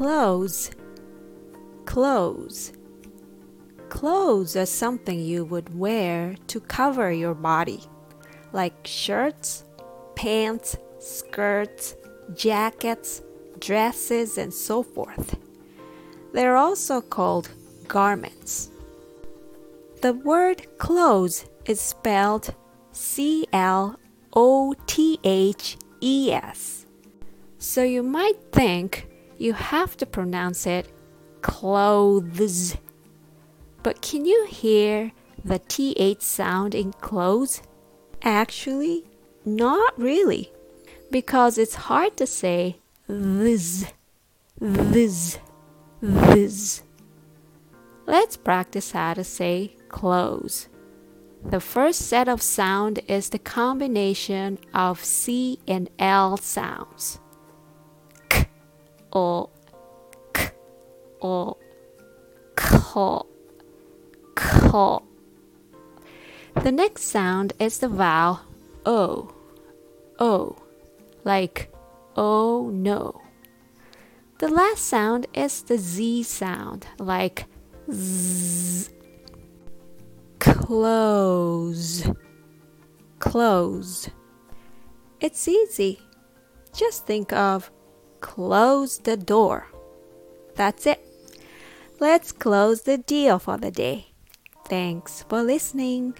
Clothes. Clothes. Clothes are something you would wear to cover your body, like shirts, pants, skirts, jackets, dresses, and so forth. They're also called garments. The word clothes is spelled C L O T H E S. So you might think you have to pronounce it clothes. But can you hear the TH sound in clothes? Actually, not really, because it's hard to say this, this, this. Let's practice how to say clothes. The first set of sound is the combination of C and L sounds. O, K, O, K, K. The next sound is the vowel O, O, like oh no. The last sound is the Z sound, like Z close, close. It's easy. Just think of close the door. That's it. Let's close the deal for the day. Thanks for listening.